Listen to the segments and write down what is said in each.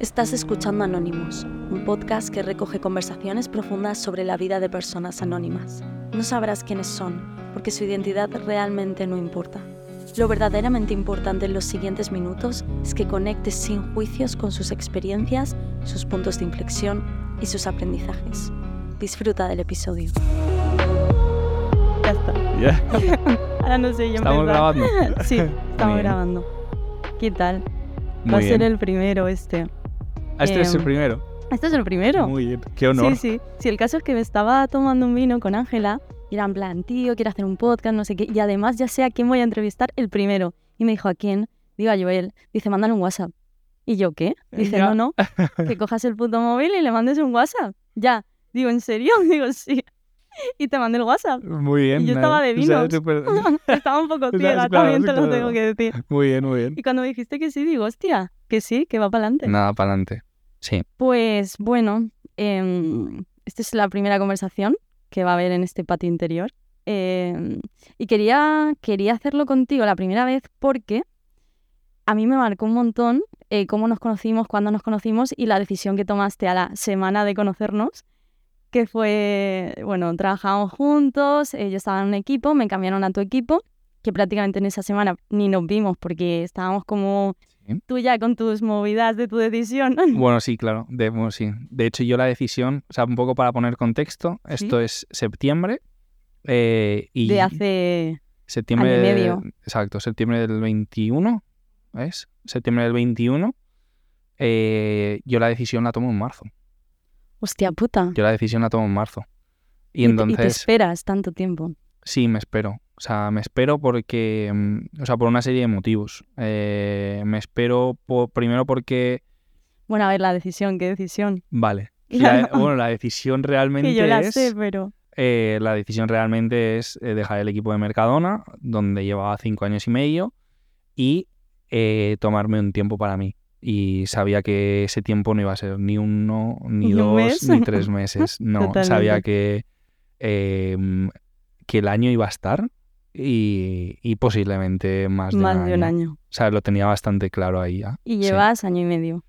Estás escuchando Anónimos, un podcast que recoge conversaciones profundas sobre la vida de personas anónimas. No sabrás quiénes son, porque su identidad realmente no importa. Lo verdaderamente importante en los siguientes minutos es que conectes sin juicios con sus experiencias, sus puntos de inflexión y sus aprendizajes. Disfruta del episodio. Ya está. Ya. Ahora no sé yo Estamos empezar. grabando. sí, estamos bien. grabando. ¿Qué tal? Va Muy a ser bien. el primero este. Ah, Este es el em, primero. ¿Este es el primero? Muy bien. Qué honor. Sí, sí. Sí, el caso es que me estaba tomando un vino con Ángela y era en plan, tío, quiero hacer un podcast, no sé qué. Y además ya sé a quién voy a entrevistar el primero. Y me dijo, ¿a quién? Digo, a Joel. Dice, mándale un WhatsApp. Y yo, ¿qué? Dice, Ya. no, no, que cojas el puto móvil y le mandes un WhatsApp. Ya. Digo, ¿en serio? Digo, sí. Y te mandé el WhatsApp. Muy bien. Y yo estaba de o sea, vinos. súper- Estaba un poco ciega, claro, también te lo tengo que decir. Muy bien, muy bien. Y cuando me dijiste que sí, digo, hostia, que sí, que va para adelante. Nada, para adelante. Sí. Pues bueno, em, esta es la primera conversación que va a haber en este patio interior. Em, y quería, quería hacerlo contigo la primera vez porque a mí me marcó un montón eh, cómo nos conocimos, cuándo nos conocimos y la decisión que tomaste a la semana de conocernos, que fue, bueno, trabajábamos juntos, yo estaba en un equipo, me cambiaron a tu equipo, que prácticamente en esa semana ni nos vimos porque estábamos como Tú ya con tus movidas de tu decisión. Bueno, sí, claro. De, bueno, sí. de hecho, yo la decisión, o sea, un poco para poner contexto, esto es septiembre. eh, y de hace septiembre año y medio. Exacto, septiembre del 21, ¿ves? Septiembre del 21. eh, yo la decisión la tomo en marzo. hostia puta. Yo la decisión la tomo en marzo. Y, Y te- entonces... y te esperas tanto tiempo. Sí, me espero. O sea, me espero porque, mm, o sea, por una serie de motivos. Eh, me espero primero porque, Bueno, a ver, la decisión, ¿qué decisión? vale, la, bueno, la decisión realmente Que yo la es, sé, pero... eh, la decisión realmente es eh, dejar el equipo de Mercadona, donde llevaba cinco años y medio, y eh, tomarme un tiempo para mí. Y sabía que ese tiempo no iba a ser ni uno, ni dos, mes. ni tres meses. No, Totalmente. sabía que, eh, que el año iba a estar y, y posiblemente más de, Más un, de un año. año. O sea, lo tenía bastante claro ahí ya. Y Sí. llevas año y medio.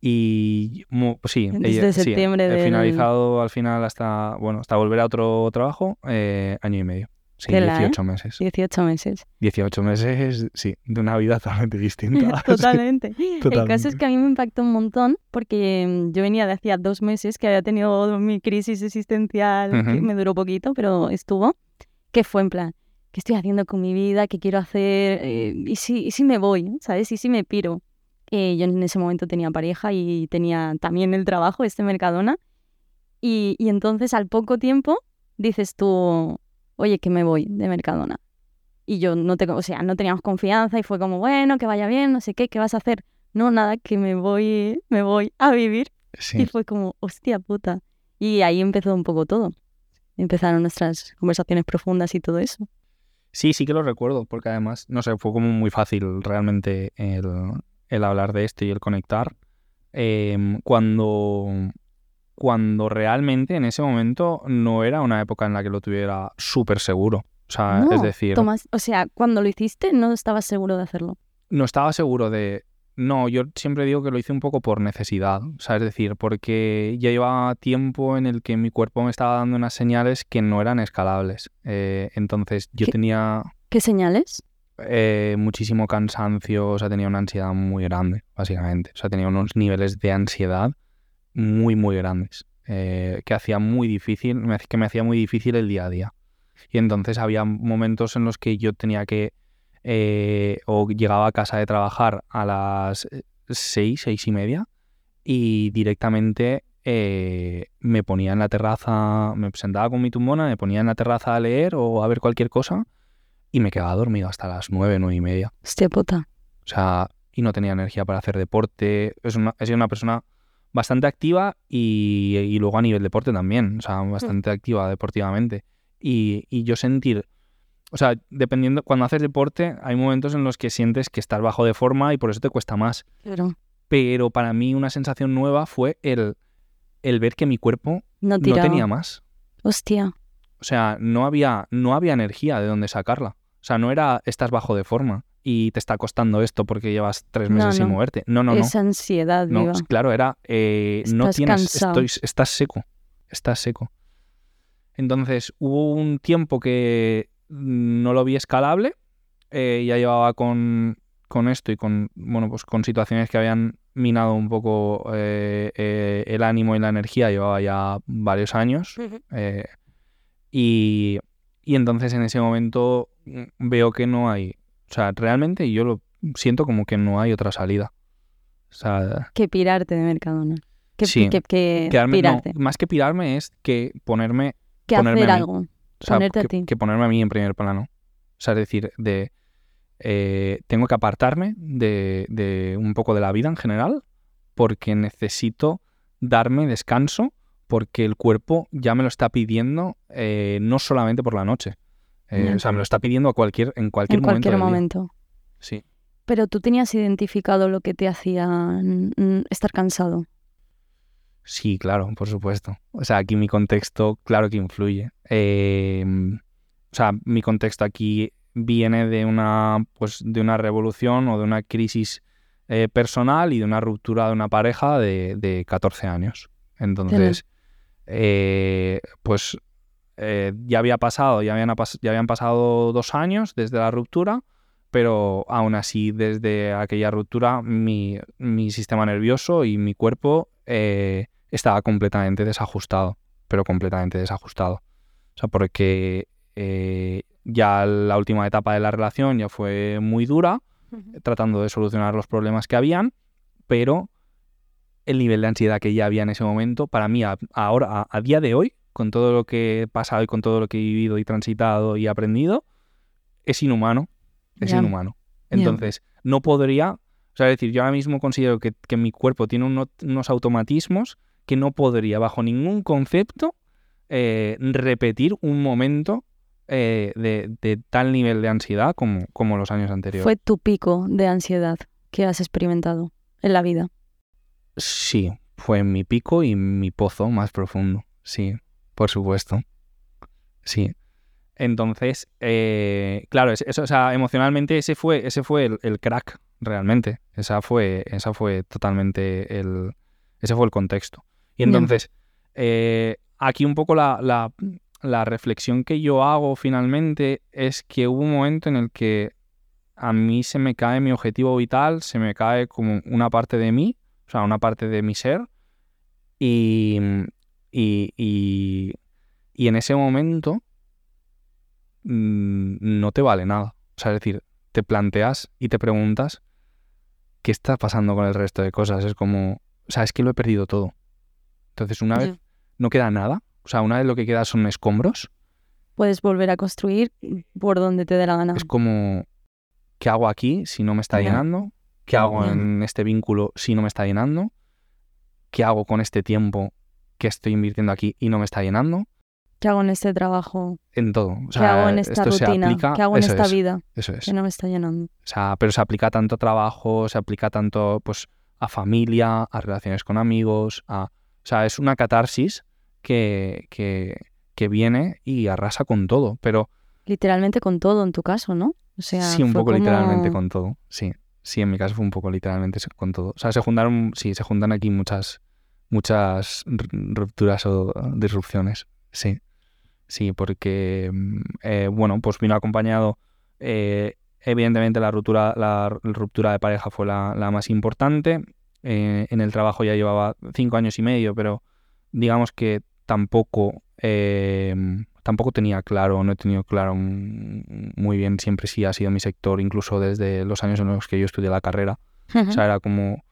Y mu- pues sí, Desde he- sí, septiembre he del- finalizado al final hasta, bueno, hasta volver a otro trabajo, eh, año y medio. Sí, Tela, ¿eh? 18 meses. 18 meses. 18 meses, sí, de una vida totalmente distinta. Totalmente. El caso es que a mí me impactó un montón porque mm, yo venía de hacía dos meses que había tenido mi crisis existencial, que Ujú. me duró poquito, pero estuvo, que fue en plan, ¿qué estoy haciendo con mi vida? ¿Qué quiero hacer? Eh, ¿y, si, ¿Y si me voy? ¿Sabes? ¿Y si me piro? Eh, yo en ese momento tenía pareja y tenía también el trabajo, este Mercadona. Y, y entonces al poco tiempo dices tú, oye, que me voy de Mercadona. Y yo no te, o sea, no teníamos confianza y fue como, bueno, que vaya bien, no sé qué, ¿qué vas a hacer? No, nada, que me voy, me voy a vivir. Y Sí, fue como, hostia puta. Y ahí empezó un poco todo. Empezaron nuestras conversaciones profundas y todo eso. Sí, sí que lo recuerdo, porque además, no sé, fue como muy fácil realmente el, el hablar de esto y el conectar. em, cuando, cuando realmente en ese momento no era una época en la que lo tuviera súper seguro. O sea, No, es decir, Tomás, o sea, cuando lo hiciste no estabas seguro de hacerlo. no estaba seguro de... No, yo siempre digo que lo hice un poco por necesidad, o sea, es decir, porque ya llevaba tiempo en el que mi cuerpo me estaba dando unas señales que no eran escalables. Eh, entonces yo ¿Qué? tenía ¿Qué señales? eh, muchísimo cansancio, o sea, tenía una ansiedad muy grande, básicamente. O sea, tenía unos niveles de ansiedad muy, muy grandes, eh, que hacía muy difícil, que me hacía muy difícil el día a día. Y entonces había momentos en los que yo tenía que, eh, o llegaba a casa de trabajar a las eh, seis, seis y media, y directamente eh, me ponía en la terraza, me sentaba con mi tumbona, me ponía en la terraza a leer o a ver cualquier cosa, y me quedaba dormido hasta las nueve, nueve y media. Hostia puta. O sea, y no tenía energía para hacer deporte. Es una, he sido una persona bastante activa y, y luego a nivel deporte también. O sea, bastante activa deportivamente. Y, y yo sentir, o sea, dependiendo, cuando haces deporte, hay momentos en los que sientes que estás bajo de forma y por eso te cuesta más. Claro. Pero para mí una sensación nueva fue el, el ver que mi cuerpo No tenía más. Hostia. O sea, no había, no había energía de dónde sacarla. O sea, no era estás bajo de forma. y te está costando esto porque llevas tres No, meses sin no. moverte. No, no, no. Esa ansiedad No, viva. claro, era, eh, no tienes, cansado. estoy- estás seco, estás seco. Entonces hubo un tiempo que no lo vi escalable, eh, ya llevaba con, con esto y con, bueno, pues con situaciones que habían minado un poco eh, eh, el ánimo y la energía, llevaba ya varios años. eh, y, y entonces en ese momento mm, veo que no hay, o sea, realmente yo lo siento como que no hay otra salida. O sea, Que pirarte de Mercadona. Que, Sí. que, que quedarme, no, pirarte. más que pirarme es que ponerme, que ponerme hacer algo. O sea, Ponerte a que, ti. que ponerme a mí en primer plano. O sea, es decir, de eh, tengo que apartarme de, de un poco de la vida en general porque necesito darme descanso porque el cuerpo ya me lo está pidiendo eh, no solamente por la noche. Eh. O sea, me lo está pidiendo a cualquier, en cualquier En momento. cualquier del día. momento. Sí. Pero tú tenías identificado lo que te hacía estar cansado. Sí, claro, por supuesto. O sea, aquí mi contexto, claro que influye. Eh, o sea, mi contexto aquí viene de una, pues, de una revolución o de una crisis eh, personal y de una ruptura de una pareja de, de 14 años. Entonces, eh, pues eh, ya había pasado, ya habían, ya habían pasado dos años desde la ruptura, pero aún así desde aquella ruptura mi, mi sistema nervioso y mi cuerpo estaba completamente desajustado, pero completamente desajustado. O sea, porque eh, ya la última etapa de la relación ya fue muy dura, tratando de solucionar los problemas que habían, pero el nivel de ansiedad que ya había en ese momento, para mí, a- ahora, a, a día de hoy, con todo lo que he pasado y con todo lo que he vivido y transitado y aprendido, es inhumano. Es inhumano. Entonces, no podría, o sea, es decir, yo ahora mismo considero que, que mi cuerpo tiene uno- unos automatismos que no podría, bajo ningún concepto, eh, repetir un momento eh, de, de tal nivel de ansiedad como, como los años anteriores. Fue tu pico de ansiedad que has experimentado en la vida. Sí, fue mi pico y mi pozo más profundo. Sí, por supuesto. Sí. Entonces, eh, claro, es- eso, o sea, emocionalmente ese fue, ese fue el, el crack, realmente. Esa fue, esa fue totalmente el, ese fue el contexto. Y entonces, eh, aquí un poco la, la, reflexión que yo hago finalmente es que hubo un momento en el que a mí se me cae mi objetivo vital, se me cae como una parte de mí, o sea, una parte de mi ser, y, y, y, y en ese momento mm, no te vale nada. O sea, es decir, te planteas y te preguntas qué está pasando con el resto de cosas. Es como, o sea, es que lo he perdido todo. Entonces, una vez. No queda nada, o sea, una vez lo que queda son escombros, Puedes volver a construir por donde te dé la gana. es como, ¿qué hago aquí si no me está Ya. llenando? ¿Qué hago Ya. en este vínculo si no me está llenando? ¿Qué hago con este tiempo que estoy invirtiendo aquí y no me está llenando? ¿Qué hago en este trabajo? En todo. O ¿Qué sea, hago en esta esto rutina? aplica- ¿Qué hago en esta es, vida Eso es. que no me está llenando? O sea, pero se aplica tanto a trabajo, se aplica tanto pues a familia, a relaciones con amigos, a... O sea, es una catarsis que, que, que viene y arrasa con todo, pero Literalmente con todo en tu caso, ¿no? O sea, sí, un poco como- literalmente con todo, sí. Sí, en mi caso fue un poco literalmente con todo. O sea, se juntaron, sí, se juntan aquí muchas, muchas rupturas o disrupciones, sí. Sí, porque, mm, eh, bueno, pues vino acompañado, eh, evidentemente la ruptura, la ruptura de pareja fue la, la más importante. Eh, en el trabajo ya llevaba cinco años y medio, pero digamos que tampoco, eh, tampoco tenía claro, no he tenido claro muy bien, siempre sí ha sido mi sector, incluso desde los años en los que yo estudié la carrera. O sea, era como,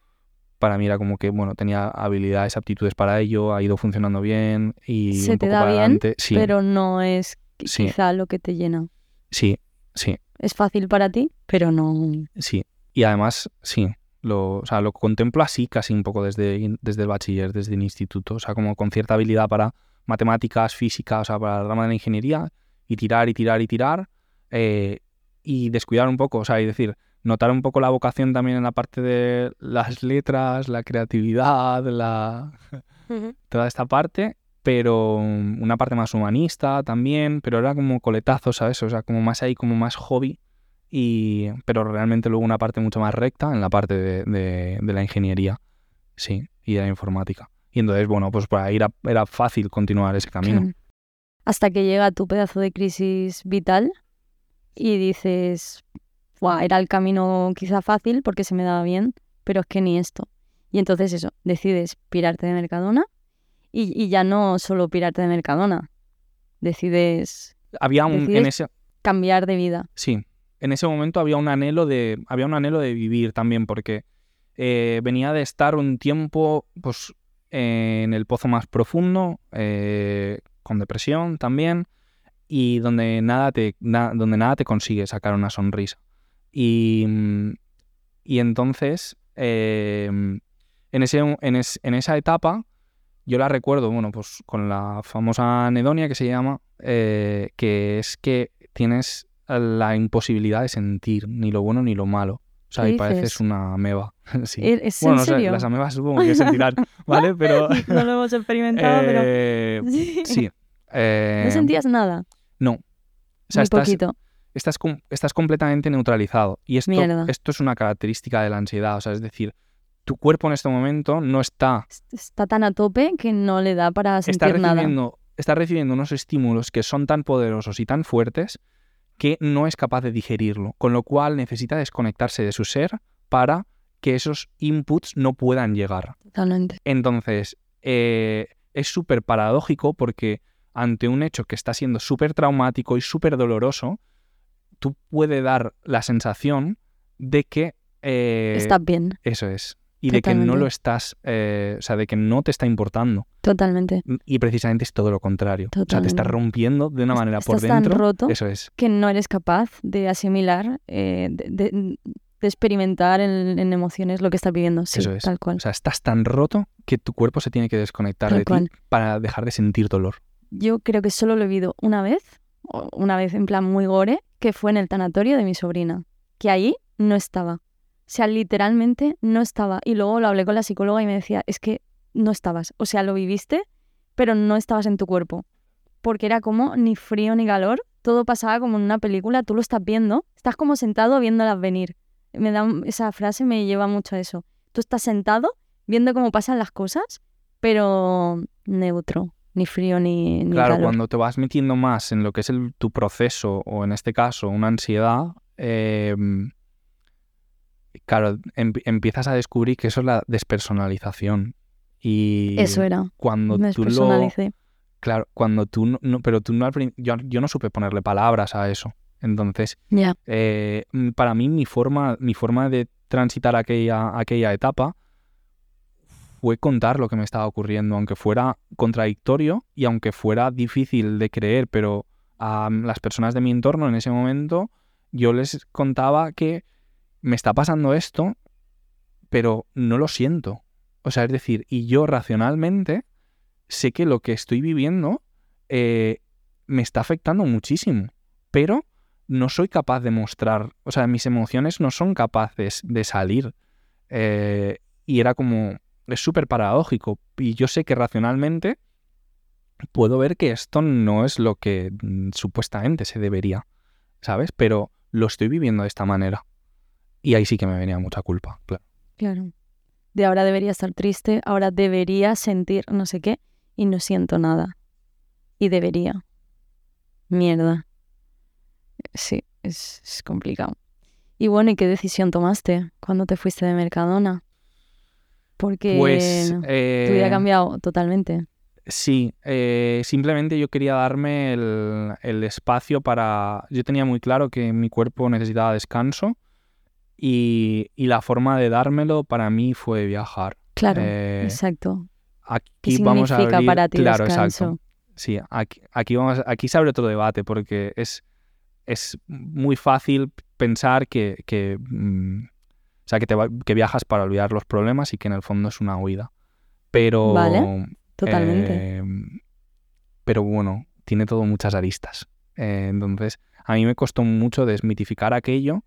para mí era como que, bueno, tenía habilidades, aptitudes para ello, ha ido funcionando bien y Se un te poco da para bien, adelante. Sí, Pero no es Sí. quizá lo que te llena. sí, sí, Es fácil para ti, pero no. sí. Y además, sí, lo, o sea, lo contemplo así casi un poco desde, desde el bachiller, desde el instituto, o sea, como con cierta habilidad para matemáticas, física, o sea, para la rama de la ingeniería, y tirar y tirar y tirar, eh, y descuidar un poco, o sea, y decir, notar un poco la vocación también en la parte de las letras, la creatividad, la, toda esta parte, pero una parte más humanista también, pero era como coletazo, ¿sabes? O sea, como más ahí, como más hobby y, pero realmente luego una parte mucho más recta en la parte de, de- de la ingeniería, sí, y de la informática. Y entonces, bueno, pues para ir a- era fácil continuar ese camino. Hasta que llega tu pedazo de crisis vital y dices, "Buah, era el camino quizá fácil porque se me daba bien, pero es que ni esto. Y entonces eso, decides pirarte de Mercadona y, y ya no solo pirarte de Mercadona, decides Había un, en Decides- ese, cambiar de vida. Sí, en ese momento había un anhelo de, había un anhelo de vivir también, porque eh, venía de estar un tiempo pues, en el pozo más profundo, eh, con depresión también, y donde nada te, donde nada te consigue sacar una sonrisa. Y, y entonces, eh, en, ese, en, es- en esa etapa, yo la recuerdo, bueno, pues con la famosa anedonia que se llama, eh, que es que tienes la imposibilidad de sentir ni lo bueno ni lo malo. O sea, ¿Qué y pareces una ameba. sí. ¿Es Bueno, en no sé, las amebas supongo que sentirán, ¿vale? Pero... no lo hemos experimentado, eh, pero... Sí. eh, ¿No sentías nada? no. O sea, Muy estás, poquito. estás, estás completamente neutralizado. Y esto, Mierda. esto es una característica de la ansiedad. O sea, es decir, tu cuerpo en este momento no está, Está tan a tope que no le da para está sentir nada. recibiendo, está recibiendo unos estímulos que son tan poderosos y tan fuertes que no es capaz de digerirlo. Con lo cual necesita desconectarse de su ser para que esos inputs no puedan llegar. Totalmente. Entonces, eh, es súper paradójico porque ante un hecho que está siendo súper traumático y súper doloroso, tú puede dar la sensación de que... eh, Estás bien, Eso es. Y de que no lo estás, eh, o sea, de que no te está importando. totalmente. Y precisamente es todo lo contrario. O sea, te estás rompiendo de una manera por Estás tan dentro. roto Eso es. que no eres capaz de asimilar, eh, de, de- de experimentar en, en emociones lo que estás viviendo. Sí, Eso es. tal cual. O sea, estás tan roto que tu cuerpo se tiene que desconectar Tal de cual. ti para dejar de sentir dolor. Yo creo que solo lo he vivido una vez, una vez en plan muy gore, que fue en el tanatorio de mi sobrina, que ahí no estaba. O sea, literalmente no estaba. Y luego lo hablé con la psicóloga y me decía, es que no estabas. O sea, lo viviste, pero no estabas en tu cuerpo. Porque era como ni frío ni calor. Todo pasaba como en una película, tú lo estás viendo, estás como sentado viéndolas venir. Me da, esa frase me lleva mucho a eso. Tú estás sentado viendo cómo pasan las cosas, pero neutro, ni frío ni, ni Claro, calor. cuando te vas metiendo más en lo que es el- tu proceso, o en este caso, una ansiedad, eh, claro, em- empiezas a descubrir que eso es la despersonalización. Y Eso era. cuando Me tú lo. Claro, cuando tú no, no- pero tú no yo, yo no supe ponerle palabras a eso. Entonces, Ya. eh, mm, para mí mi forma, mi forma de transitar aquella, aquella etapa fue contar lo que me estaba ocurriendo, aunque fuera contradictorio y aunque fuera difícil de creer, pero a las personas de mi entorno en ese momento yo les contaba que me está pasando esto, pero no lo siento. O sea, es decir, y yo racionalmente sé que lo que estoy viviendo eh, me está afectando muchísimo, pero no soy capaz de mostrar, o sea, mis emociones no son capaces de salir. Eh, y era como, es súper paradójico. Y yo sé que racionalmente puedo ver que esto no es lo que mm, supuestamente se debería, ¿sabes? Pero lo estoy viviendo de esta manera. Y ahí sí que me venía mucha culpa, claro. Claro. De ahora debería estar triste, ahora debería sentir no sé qué y no siento nada. Y debería. Mierda. Sí, es, es complicado. Y bueno, ¿y qué decisión tomaste cuando te fuiste de Mercadona? Porque Pues... tu vida ha eh, cambiado totalmente. Sí, eh, simplemente yo quería darme el, el espacio para... Yo tenía muy claro que mi cuerpo necesitaba descanso y, y la forma de dármelo para mí fue viajar. Claro, Eh, exacto. aquí ¿Qué vamos a abrir... para ti claro, descanso? exacto. Sí, aquí, aquí, vamos, aquí se abre otro debate porque es, es muy fácil pensar que, que, mm, o sea, que, te va- que viajas para olvidar los problemas y que en el fondo es una huida. Pero... Vale, Totalmente. eh, pero bueno, tiene todo muchas aristas. Eh, entonces, a mí me costó mucho desmitificar aquello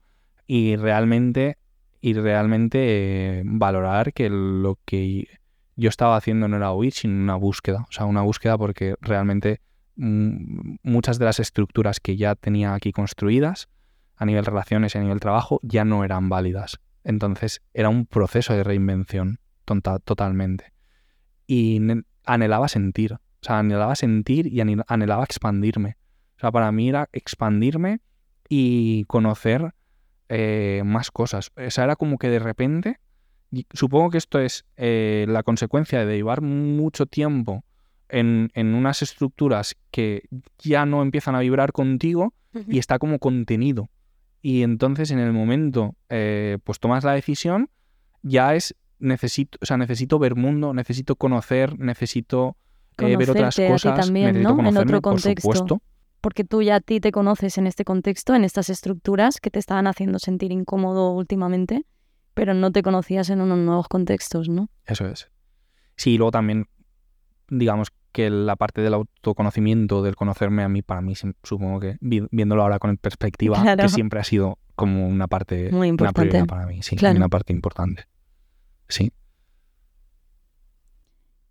y realmente, y realmente eh, valorar que lo que yo estaba haciendo no era huir, sino una búsqueda. O sea, una búsqueda porque realmente mm, muchas de las estructuras que ya tenía aquí construidas a nivel relaciones y a nivel trabajo, ya no eran válidas. Entonces era un proceso de reinvención tonta, totalmente. Y anhelaba sentir, o sea, anhelaba sentir y anhelaba expandirme. O sea, para mí era expandirme y conocer eh, más cosas. O sea, era como que de repente, supongo que esto es eh, la consecuencia de llevar mucho tiempo en, unas estructuras que ya no empiezan a vibrar contigo y está como contenido. Y entonces en el momento, eh, pues tomas la decisión, ya es, necesito, o sea, necesito ver mundo, necesito conocer, necesito ver otras cosas, también, ¿no? en otro contexto porque tú ya a ti te conoces en este contexto, en estas estructuras que te estaban haciendo sentir incómodo últimamente, pero no te conocías en unos nuevos contextos, ¿no? Eso es. Sí, y luego también, digamos que la parte del autoconocimiento, del conocerme a mí, para mí, supongo que viéndolo ahora con perspectiva, que siempre ha sido como una parte muy importante para mí, sí, una parte importante. Sí.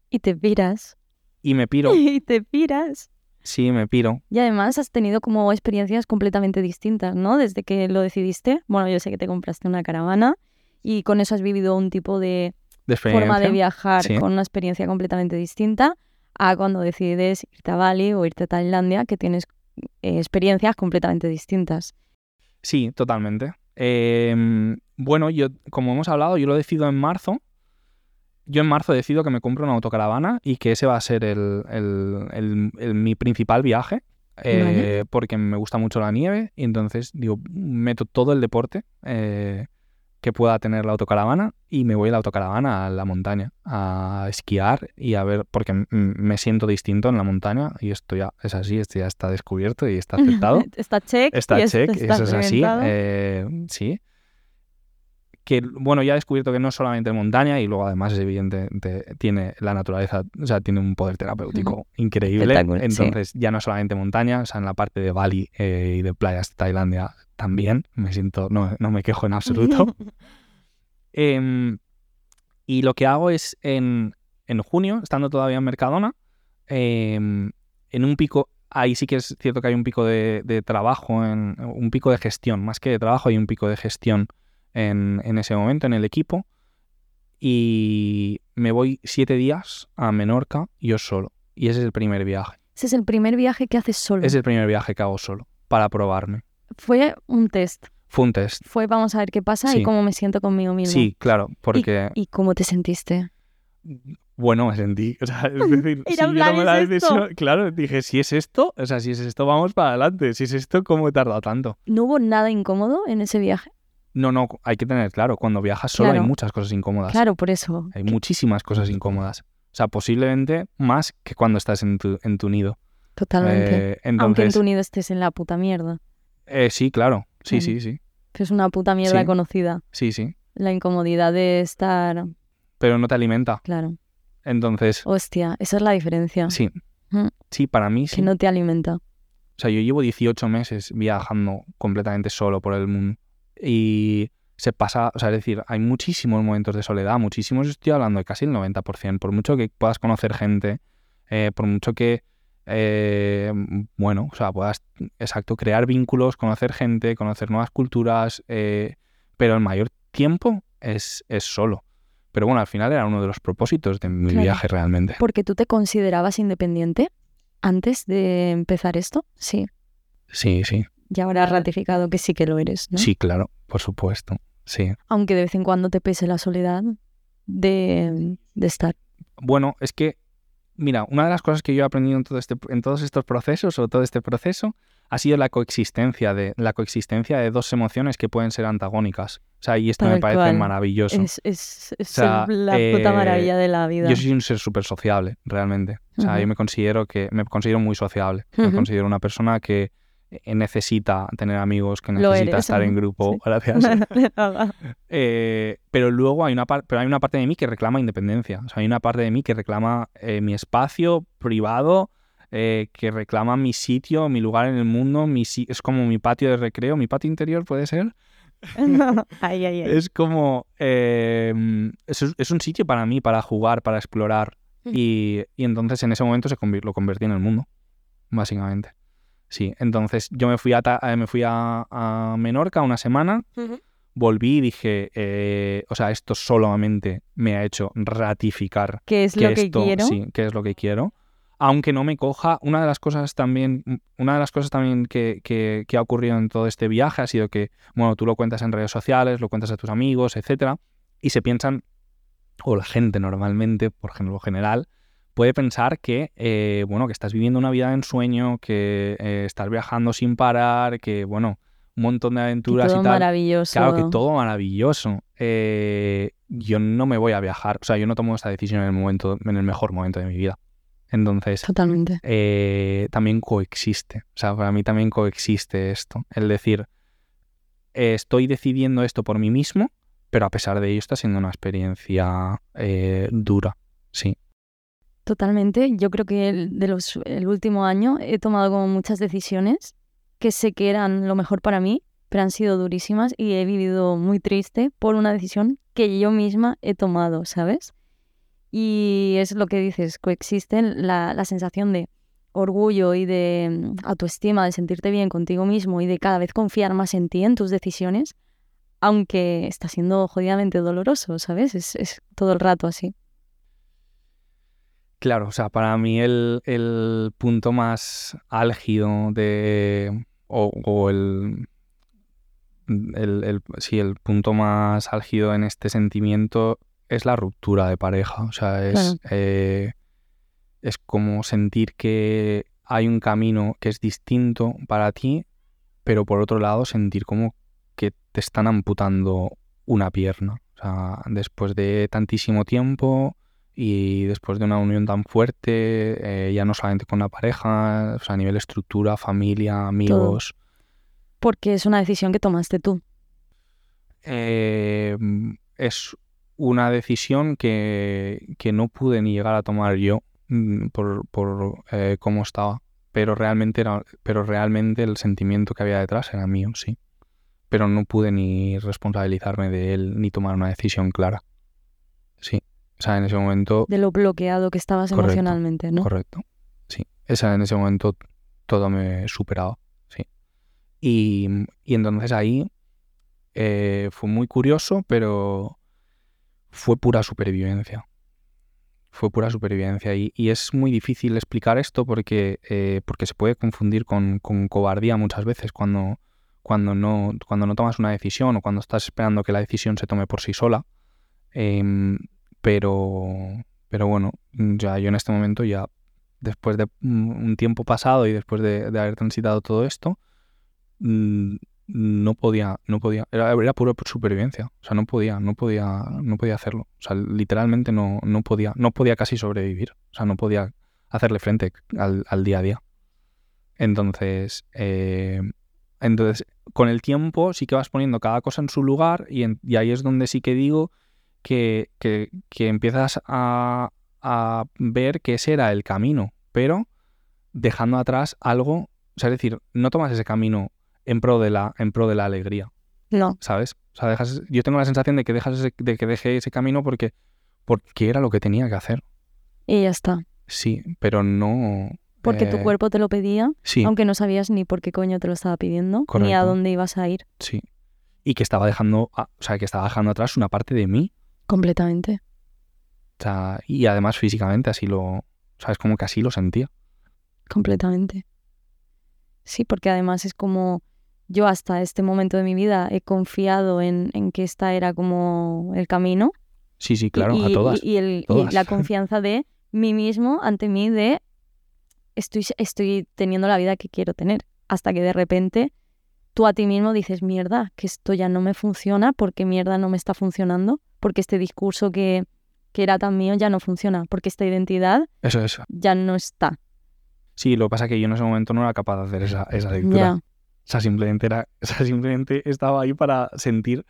Y te piras. Y me piro. y te piras. Sí, me piro. Y además has tenido como experiencias completamente distintas, ¿no? Desde que lo decidiste. Bueno, yo sé que te compraste una caravana y con eso has vivido un tipo de, forma de viajar con una experiencia completamente distinta a cuando decides irte a Bali o irte a Tailandia, que tienes eh, experiencias completamente distintas. Sí, totalmente. Em, bueno, yo, como hemos hablado, yo lo decido en marzo yo en marzo decido que me compro una autocaravana y que ese va a ser el, mi principal viaje. Eh, porque me gusta mucho la nieve y entonces digo, meto todo el deporte eh, que pueda tener la autocaravana y me voy a la autocaravana a la montaña a esquiar y a ver, porque me siento distinto en la montaña y esto ya es así, esto ya está descubierto y está aceptado. está check. Está check, eso es así. Eh, sí que, bueno, ya he descubierto que no es solamente montaña y luego además es evidente, tiene la naturaleza, o sea, tiene un poder terapéutico increíble. Entonces ya no es solamente montaña, o sea, en la parte de Bali eh, y de playas de Tailandia también, me siento, no, no me quejo en absoluto. Em, y lo que hago es en, en junio, estando todavía en Mercadona, em, en un pico, ahí sí que es cierto que hay un pico de, de trabajo, en, un pico de gestión, más que de trabajo hay un pico de gestión en, ese momento en el equipo y me voy siete días a Menorca yo solo. Y ese es el primer viaje. Ese es el primer viaje que haces solo. Es el primer viaje que hago solo, para probarme. Fue un test. Fue un test. Fue vamos a ver qué pasa y cómo me siento conmigo mismo. Sí, claro, porque... ¿Y, cómo te sentiste? Bueno, me sentí, o sea, es decir, si yo no me la claro, dije, si es esto, o sea, si es esto, vamos para adelante, si es esto, ¿cómo he tardado tanto? ¿No hubo nada incómodo en ese viaje? No, no, hay que tener claro, cuando viajas solo hay muchas cosas incómodas. Claro, por eso. Hay muchísimas cosas incómodas. O sea, posiblemente más que cuando estás en tu, en tu nido. Totalmente. Eh, Aunque en tu nido estés en la puta mierda. Eh, sí, claro. Sí, sí, sí. Es una puta mierda conocida. Sí, sí. La incomodidad de estar... Pero no te alimenta. Claro. Entonces... Hostia, esa es la diferencia. Sí. Sí, para mí sí. Que no te alimenta. O sea, yo llevo 18 meses viajando completamente solo por el mundo y se pasa, o sea, es decir, hay muchísimos momentos de soledad, muchísimos, estoy hablando de casi el 90%, por mucho que puedas conocer gente, eh, por mucho que, eh, bueno, o sea, puedas, exacto, crear vínculos, conocer gente, conocer nuevas culturas, eh, pero el mayor tiempo es, es solo. Pero bueno, al final era uno de los propósitos de mi viaje realmente. ¿Porque tú te considerabas independiente antes de empezar esto? Sí. Sí, sí. Y ahora has ratificado que sí que lo eres, ¿no? Sí, claro, por supuesto, sí. Aunque de vez en cuando te pese la soledad de, estar. Bueno, es que, mira, una de las cosas que yo he aprendido en, todo este, en todos estos procesos o todo este proceso ha sido la coexistencia de la coexistencia de dos emociones que pueden ser antagónicas. O sea, y esto me parece maravilloso. Es, la puta eh, maravilla de la vida. Yo soy un ser súper sociable, realmente. O sea, yo me considero que me considero muy sociable. Me considero una persona que necesita tener amigos, que necesita estar en grupo, gracias. Eh, pero luego hay una, pero hay una parte de mí que reclama independencia. O sea, hay una parte de mí que reclama eh, mi espacio privado, que reclama mi sitio, mi lugar en el mundo, mi, es como mi patio de recreo, mi patio interior puede ser. Es como... Em, es, un sitio para mí, para jugar, para explorar. Mm. Y, y entonces en ese momento se lo convertí en el mundo, básicamente. Sí, entonces yo me fui a, eh, me fui a, a Menorca una semana, volví y dije, eh, o sea, esto solamente me ha hecho ratificar ¿Qué es que lo que quiero? sí, que es lo que quiero. Aunque no me coja, una de las cosas también, una de las cosas también que, que- que ha ocurrido en todo este viaje ha sido que, bueno, tú lo cuentas en redes sociales, lo cuentas a tus amigos, etcétera, y se piensan, o la gente normalmente, por lo general, puede pensar que, eh, bueno, que estás viviendo una vida de ensueño, que eh, estás viajando sin parar, que, bueno, un montón de Que aventuras todo y tal. maravilloso. Claro que todo maravilloso. Eh, yo no me voy a viajar. O sea, yo no tomo esta decisión en el momento, en el mejor momento de mi vida. Entonces, Totalmente. eh, también coexiste. O sea, para mí también coexiste esto. El decir, eh, estoy decidiendo esto por mí mismo, pero a pesar de ello está siendo una experiencia eh, dura. Sí. Totalmente. Yo creo que el, de los, el último año he tomado como muchas decisiones que sé que eran lo mejor para mí, pero han sido durísimas y he vivido muy triste por una decisión que yo misma he tomado, ¿sabes? Y es lo que dices, coexiste la, la sensación de orgullo y de mm, autoestima, de sentirte bien contigo mismo y de cada vez confiar más en ti, en tus decisiones, aunque está siendo jodidamente doloroso, ¿sabes? Es, es todo el rato así. Claro, o sea, para mí el, el punto más álgido de. o, o el, el, el- Sí, el punto más álgido en este sentimiento es la ruptura de pareja. O sea, es. Claro. eh, es como sentir que hay un camino que es distinto para ti, pero por otro lado sentir como que te están amputando una pierna. O sea, después de tantísimo tiempo y después de una unión tan fuerte, eh, ya no solamente con la pareja, o sea, a nivel estructura, familia, amigos, Porque es una decisión que tomaste tú. eh, es una decisión que, que no pude ni llegar a tomar yo mm, por, por eh, cómo estaba. Pero realmente, era, pero realmente el sentimiento que había detrás era mío, sí. Pero no pude ni responsabilizarme de él ni tomar una decisión clara. Sí. O sea, en ese momento de lo bloqueado que estabas Correcto, emocionalmente, ¿no? Correcto. Sí. Esa en ese momento todo me superaba. Sí. Y, y entonces ahí eh, fue muy curioso, pero fue pura supervivencia. Fue pura supervivencia. Y, y es muy difícil explicar esto porque, eh, porque se puede confundir con, con cobardía muchas veces cuando, cuando, no, cuando no tomas una decisión o cuando estás esperando que la decisión se tome por sí sola. Em, pero, pero bueno, ya yo en este momento ya, después de mm, un tiempo pasado y después de, haber transitado todo esto, mm, no podía, no podía, era, era pura supervivencia. O sea, no podía, no podía, no podía hacerlo. O sea, literalmente no, no podía, no podía casi sobrevivir. O sea, no podía hacerle frente al, al día a día. Entonces, eh, entonces, con el tiempo sí que vas poniendo cada cosa en su lugar y, y ahí es donde sí que digo que, que- que empiezas a, a ver que ese era el camino, pero dejando atrás algo, o sea, es decir, no tomas ese camino en pro de la, en pro de la alegría, No, ¿sabes? O sea, dejas, yo tengo la sensación de que dejas ese- de que dejé ese camino porque, porque era lo que tenía que hacer. y ya está. Sí, pero no. Porque tu eh, cuerpo te lo pedía, Sí, aunque no sabías ni por qué coño te lo estaba pidiendo, ni a dónde ibas a ir. sí. Y que estaba dejando, o sea, que estaba dejando atrás una parte de mí. Completamente. O sea, y además físicamente así lo, ¿sabes? Como que así lo sentía. Completamente. Sí, porque además es como yo hasta este momento de mi vida he confiado en, en que esta era como el camino. Sí, sí, y- claro, y, a todas. Y, y el- y todas. la confianza de mí mismo ante mí de estoy, estoy teniendo la vida que quiero tener. Hasta que de repente tú a ti mismo dices, mierda, que esto ya no me funciona, porque mierda no me está funcionando, porque este discurso que, que era tan mío ya no funciona, porque esta identidad Eso es. ya no está. Sí, lo que pasa es que yo en ese momento no era capaz de hacer esa, esa lectura. O sea, simplemente era, o sea, simplemente estaba ahí para sentir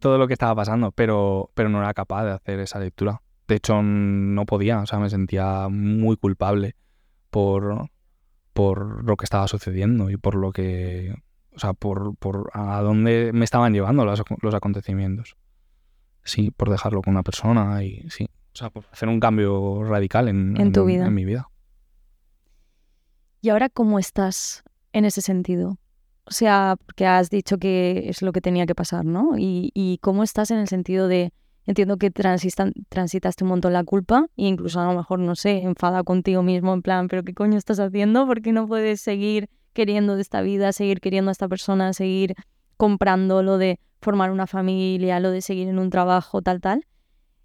todo lo que estaba pasando, pero, pero no era capaz de hacer esa lectura. De hecho, no podía, o sea, me sentía muy culpable por, por lo que estaba sucediendo y por lo que, o sea, por, por a dónde me estaban llevando los, los acontecimientos. Sí, por dejarlo con una persona y sí, o sea, por hacer un cambio radical en, En tu vida. en mi vida. ¿Y ahora cómo estás en ese sentido? O sea, porque has dicho que es lo que tenía que pasar, ¿no? Y, y cómo estás en el sentido de, entiendo que transistan, transitaste un montón la culpa e incluso a lo mejor, no sé, enfada contigo mismo en plan, pero ¿qué coño estás haciendo? ¿Por qué no puedes seguir queriendo de esta vida, seguir queriendo a esta persona, seguir comprando lo de formar una familia, lo de seguir en un trabajo, tal, tal?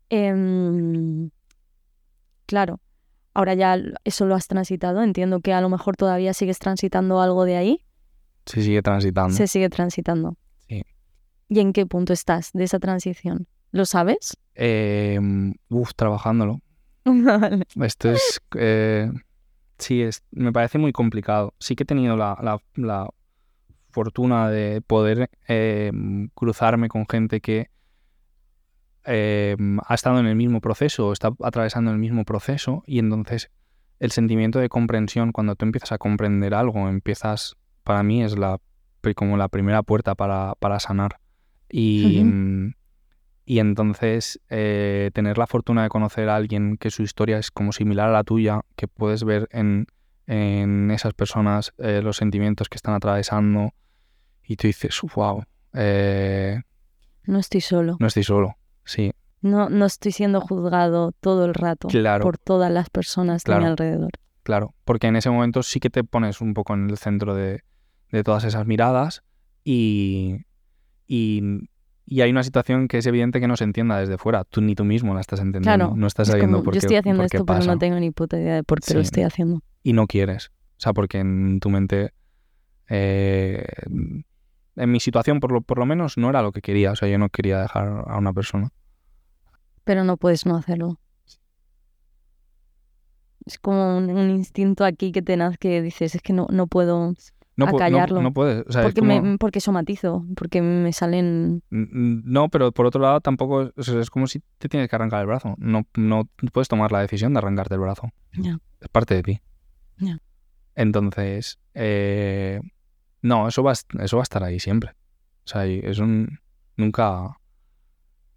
Em, claro, ahora ya eso lo has transitado, entiendo que a lo mejor todavía sigues transitando algo de ahí. Se sigue transitando. Se sigue transitando. Sí. ¿Y en qué punto estás de esa transición? ¿Lo sabes? Eh, uf, trabajándolo. Vale. Esto es... eh, sí, es, me parece muy complicado. Sí que he tenido la, la- la fortuna de poder eh, cruzarme con gente que eh, ha estado en el mismo proceso o está atravesando el mismo proceso y entonces el sentimiento de comprensión, cuando tú empiezas a comprender algo, empiezas, para mí es la, como la primera puerta para, para sanar. Y, mm, y entonces eh, tener la fortuna de conocer a alguien que su historia es como similar a la tuya, que puedes ver en, en esas personas eh, los sentimientos que están atravesando y tú dices, wow, No estoy solo. no estoy solo. Sí, No, no estoy siendo juzgado todo el rato claro, por todas las personas Claro. alrededor. claro. Porque en ese momento sí que te pones un poco en el centro de, de todas esas miradas y, y, y hay una situación que es evidente que no se entienda desde fuera. Tú ni tú mismo la estás entendiendo. Claro, no estás Es sabiendo como, por yo qué, estoy haciendo esto, pero no tengo ni puta idea de por qué lo estoy haciendo. Y no quieres. O sea, porque en tu mente, eh, en mi situación por lo, por lo menos, no era lo que quería. O sea, yo no quería dejar a una persona. Pero no puedes no hacerlo. Es como un, un instinto aquí que tenaz que dices, es que no, no puedo, No, A pu- no- puedes. O sea, es porque, como- me, porque somatizo, porque me salen... No, pero por otro lado tampoco o sea, es como si te tienes que arrancar el brazo. No, no puedes tomar la decisión de arrancarte el brazo. Es parte de ti. Entonces, eh, no, eso va, eso va a estar ahí siempre. O sea, es un... Nunca...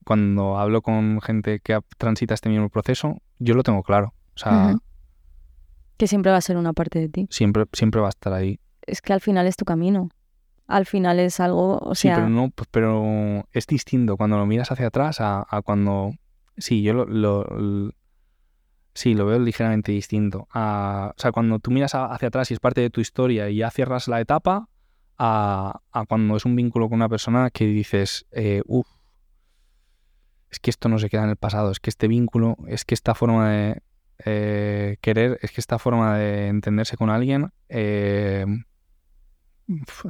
Cuando hablo con gente que transita este mismo proceso, yo lo tengo claro. O sea. Que siempre va a ser una parte de ti. siempre, siempre va a estar ahí. Es que al final es tu camino. Al final es algo, o Sí, sea, pero no, pero es distinto cuando lo miras hacia atrás a, a cuando. Sí, yo lo, lo- sí lo veo ligeramente distinto. A- o sea, cuando tú miras a- hacia atrás y es parte de tu historia y ya cierras la etapa, a, a cuando es un vínculo con una persona que dices, eh, uff, es que esto no se queda en el pasado, es que este vínculo, es que esta forma de eh, querer, es que esta forma de entenderse con alguien, eh,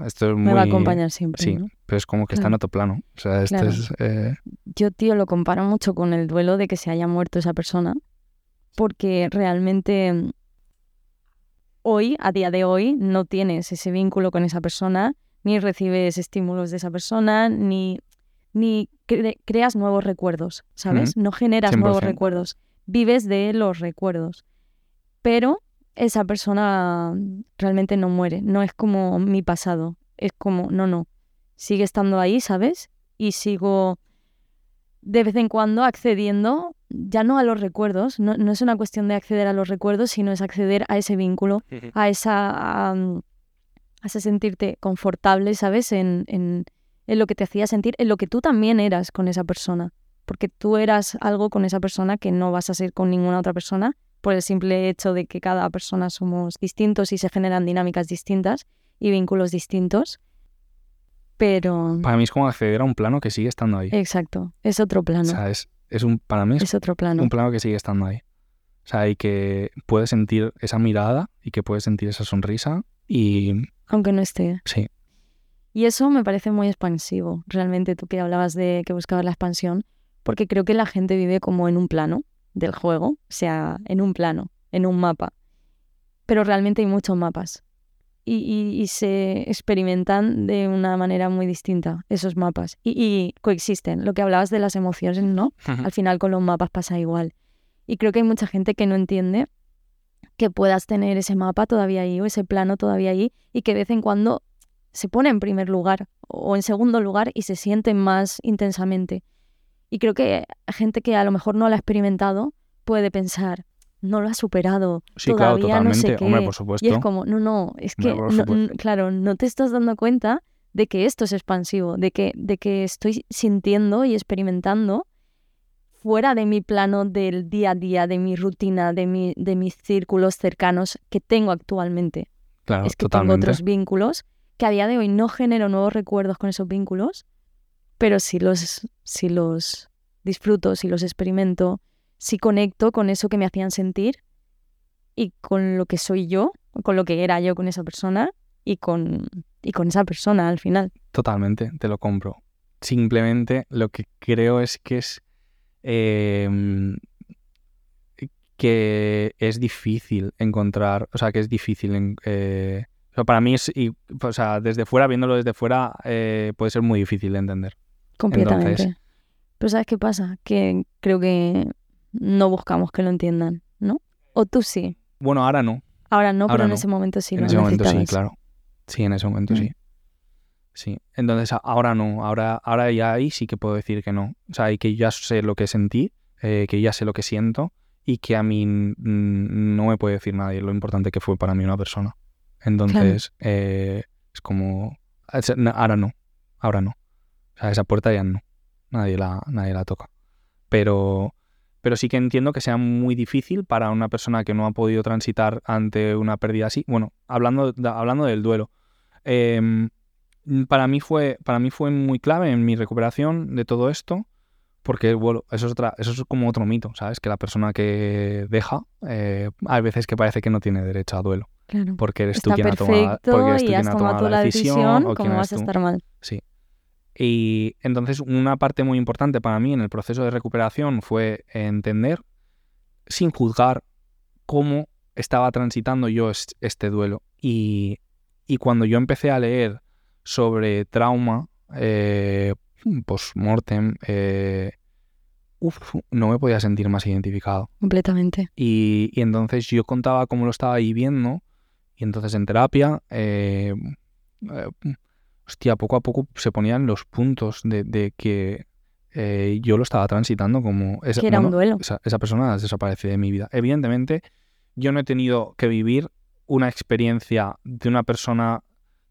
esto es muy... me va a acompañar siempre. sí. ¿no? Pero es como que está en Claro. otro plano. O sea, esto Claro. es. eh, Yo, tío, lo comparo mucho con el duelo de que se haya muerto esa persona, porque realmente hoy, a día de hoy, no tienes ese vínculo con esa persona, ni recibes estímulos de esa persona, ni, ni cre- creas nuevos recuerdos, ¿sabes? No generas nuevos 100%. recuerdos, vives de los recuerdos. Pero esa persona realmente no muere, no es como mi pasado, es como, no, no, sigue estando ahí, ¿sabes? Y sigo de vez en cuando accediendo, ya no a los recuerdos, no, no es una cuestión de acceder a los recuerdos, sino es acceder a ese vínculo, a esa a, sentirte confortable, ¿sabes? En, en, en lo que te hacía sentir, en lo que tú también eras con esa persona. Porque tú eras algo con esa persona que no vas a ser con ninguna otra persona, por el simple hecho de que cada persona somos distintos y se generan dinámicas distintas y vínculos distintos. Pero... Para mí es como acceder a un plano que sigue estando ahí. Exacto, es otro O plano. sea, es, es un, para mí es, es otro plano. un plano que sigue estando ahí. O sea, y que puedes sentir esa mirada y que puedes sentir esa sonrisa y Aunque no esté. sí, Y eso me parece muy expansivo, realmente tú que hablabas de que buscabas la expansión, porque creo que la gente vive como en un plano del juego, o sea, en un plano, en un mapa. Pero realmente hay muchos mapas. Y, y- y se experimentan de una manera muy distinta esos mapas. Y, y coexisten. Lo que hablabas de las emociones, ¿no? Al final con los mapas pasa igual. Y creo que hay mucha gente que no entiende que puedas tener ese mapa todavía ahí o ese plano todavía ahí y que de vez en cuando se pone en primer lugar o en segundo lugar y se siente más intensamente. Y creo que gente que a lo mejor no lo ha experimentado puede pensar, no lo has superado, Sí, claro, todavía no sé totalmente. qué. Hombre, por Y supuesto. es como, no, no, es que, Hombre, no- claro, no te estás dando cuenta de que esto es expansivo, de que, de que estoy sintiendo y experimentando fuera de mi plano del día a día, de mi rutina, de, mi, de mis círculos cercanos que tengo actualmente. Claro, es que totalmente. tengo otros vínculos que a día de hoy no genero nuevos recuerdos con esos vínculos, pero sí los, sí los disfruto, sí los experimento, sí conecto con eso que me hacían sentir y con lo que soy yo, con lo que era yo con esa persona y con, y con esa persona al final. Totalmente, te lo compro. Simplemente lo que creo es que es em, que es difícil encontrar, o sea, que es difícil. en- eh, o sea, para mí es, y, o sea, desde fuera, viéndolo desde fuera, eh, puede ser muy difícil de entender. Completamente. Entonces- Pero ¿sabes qué pasa? Que creo que no buscamos que lo entiendan, ¿no? O tú sí. Bueno, ahora no. Ahora no, Ahora pero en ese momento sí en lo ese momento sí, claro. Sí, en ese momento Mm. sí. Sí. Entonces ahora no. Ahora, ahora ya ahí sí que puedo decir que no. O sea, y que ya sé lo que sentí, eh, que ya sé lo que siento y que a mí no me puede decir nadie lo importante que fue para mí una persona. Entonces eh, es como... Ahora no. Ahora no. O sea, esa puerta ya no. Nadie la, nadie la toca. Pero, pero sí que entiendo que sea muy difícil para una persona que no ha podido transitar ante una pérdida así. Bueno, hablando, de- hablando del duelo. em, para, mí fue, para mí fue muy clave en mi recuperación de todo esto. Porque, bueno, eso es, otra, eso es como otro mito, ¿sabes? Que la persona que deja, eh, hay veces que parece que no tiene derecho a duelo. Claro. Porque eres tú quien ha tomado, porque eres tú y quien has ha tomado la la decisión. decisión, ¿cómo vas a estar mal? Sí. Y entonces una parte muy importante para mí en el proceso de recuperación fue entender, sin juzgar, cómo estaba transitando yo es- este duelo. Y, y cuando yo empecé a leer sobre trauma, eh, post-mortem, eh, no me podía sentir más identificado. Completamente. Y, y entonces yo contaba cómo lo estaba viviendo y entonces en terapia, eh, eh, hostia, poco a poco se ponían los puntos de, de que eh, yo lo estaba transitando como... Esa, Que era un duelo. Esa, esa persona desapareció de mi vida. Evidentemente, yo no he tenido que vivir una experiencia de una persona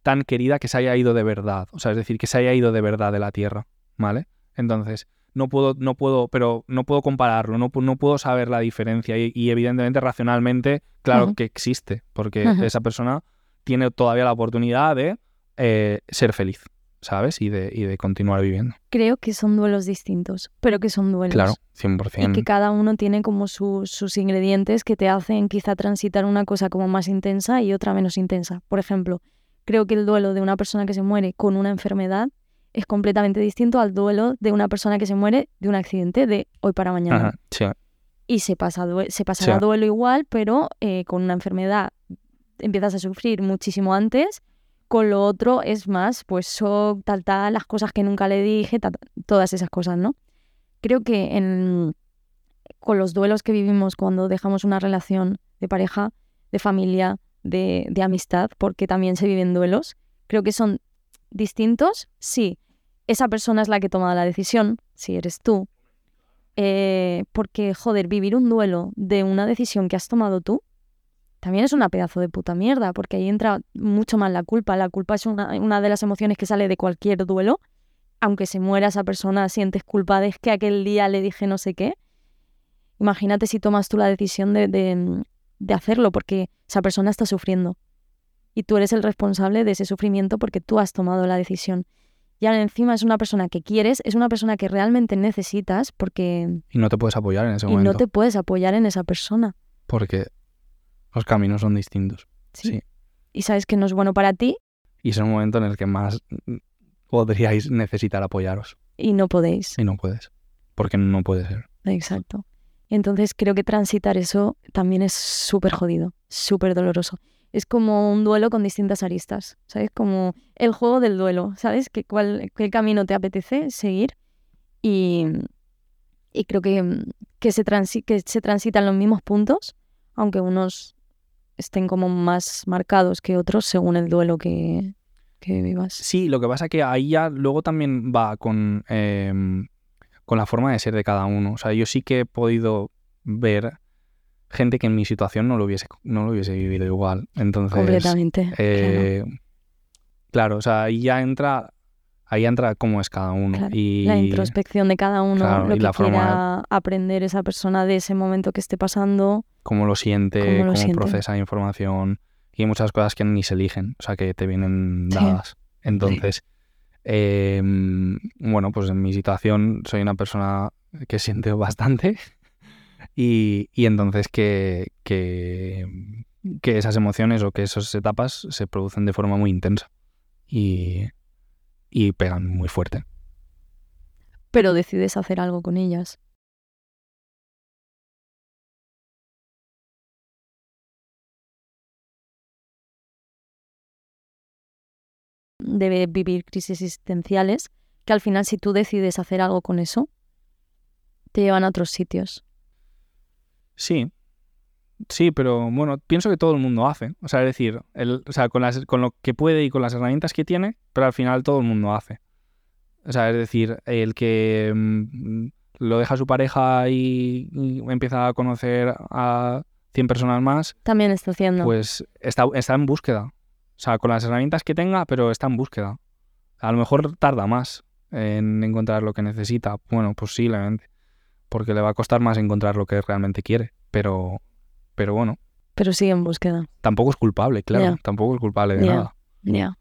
tan querida que se haya ido de verdad. O sea, es decir, que se haya ido de verdad de la Tierra, ¿vale? Entonces, no puedo, no puedo, pero no puedo compararlo, no, no puedo saber la diferencia y, y evidentemente racionalmente, claro que existe, porque esa persona tiene todavía la oportunidad de eh, ser feliz, ¿sabes? Y de, y de continuar viviendo. Creo que son duelos distintos, pero que son duelos. Claro, Y 100%. que cada uno tiene como su- sus ingredientes que te hacen quizá transitar una cosa como más intensa y otra menos intensa. Por ejemplo, creo que el duelo de una persona que se muere con una enfermedad es completamente distinto al duelo de una persona que se muere de un accidente de hoy para mañana. Ajá, sí, Y se, pasa se pasará Sí. duelo igual, pero eh, con una enfermedad empiezas a sufrir muchísimo antes. Con lo otro es más, pues shock, tal, tal, las cosas que nunca le dije, todas esas cosas, ¿no? Creo que en, con los duelos que vivimos cuando dejamos una relación de pareja, de familia, de, de amistad, porque también se viven duelos, creo que son distintos. Sí, esa persona es la que toma la decisión, si eres tú. Eh, porque, joder, vivir un duelo de una decisión que has tomado tú también es una pedazo de puta mierda, porque ahí entra mucho más la culpa. La culpa es una, una de las emociones que sale de cualquier duelo. Aunque se muera esa persona, sientes culpa de "Es que aquel día le dije no sé qué. Imagínate si tomas tú la decisión de, de, de hacerlo, porque esa persona está sufriendo. Y tú eres el responsable de ese sufrimiento porque tú has tomado la decisión. Y ahora encima es una persona que quieres, es una persona que realmente necesitas porque y no te puedes apoyar en ese y momento. no te puedes apoyar en esa persona. Porque los caminos son distintos. ¿sí? Sí. Y sabes que no es bueno para ti Y es el momento en el que más podríais necesitar apoyaros. y no podéis. Y no puedes. Porque no puede ser. Exacto. Entonces creo que transitar eso también es súper jodido, súper doloroso. Es como un duelo con distintas aristas, ¿sabes? Como el juego del duelo, ¿sabes? Que cuál, qué camino te apetece seguir y, y creo que, que, se transi- que se transitan los mismos puntos, aunque unos estén como más marcados que otros según el duelo que, que vivas. Sí, lo que pasa que ahí ya luego también va con, em, con la forma de ser de cada uno. O sea, yo sí que he podido ver gente que en mi situación no lo hubiese, no lo hubiese vivido igual. Entonces, Completamente. eh, claro. o sea, ahí ya entra, ahí entra cómo es cada uno. Claro, y La introspección de cada uno, Claro, lo y que la forma de- aprender esa persona de ese momento que esté pasando. cómo lo siente, Cómo cómo, lo siente. procesa información. Y hay muchas cosas que ni se eligen, o sea, que te vienen Sí. dadas. Entonces, eh, bueno, pues en mi situación soy una persona que siente bastante y, y entonces que, que, que esas emociones o que esas etapas se producen de forma muy intensa y, y pegan muy fuerte. Pero decides hacer algo con ellas. Debe vivir crisis existenciales que al final si tú decides hacer algo con eso, te llevan a otros sitios. Sí, sí, pero bueno, pienso que todo el mundo hace. O sea, es decir, el, o sea, con, las, con lo que puede y con las herramientas que tiene, pero al final todo el mundo hace. O sea, es decir, el que mm, lo deja a su pareja y, y empieza a conocer a 100 personas más, También está haciendo. pues está, está en búsqueda. O sea, con las herramientas que tenga, pero está en búsqueda. A lo mejor tarda más en encontrar lo que necesita. Bueno, posiblemente. Porque le va a costar más encontrar lo que realmente quiere. Pero, pero bueno, Pero sigue en búsqueda. tampoco es culpable, claro. Tampoco es culpable de nada. Ya.